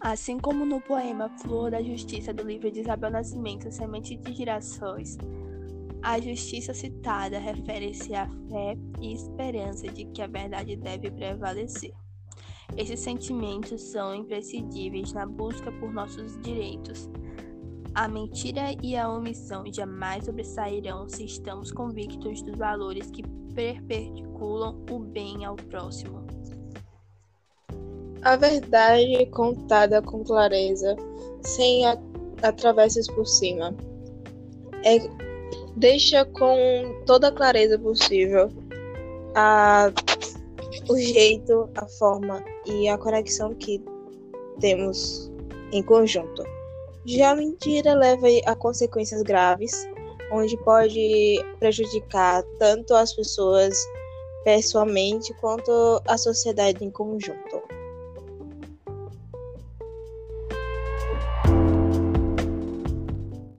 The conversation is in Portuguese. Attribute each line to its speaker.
Speaker 1: Assim como no poema Flor da Justiça do livro de Isabel Nascimento, Semente de Girassóis, a justiça citada refere-se à fé e esperança de que a verdade deve prevalecer. Esses sentimentos são imprescindíveis na busca por nossos direitos. A mentira e a omissão jamais sobressairão se estamos convictos dos valores que perpendiculam o bem ao próximo.
Speaker 2: A verdade contada com clareza, sem atravessos por cima, é, deixa com toda a clareza possível a, o jeito, a forma e a conexão que temos em conjunto. Já a mentira leva a consequências graves, onde pode prejudicar tanto as pessoas pessoalmente quanto a sociedade em conjunto.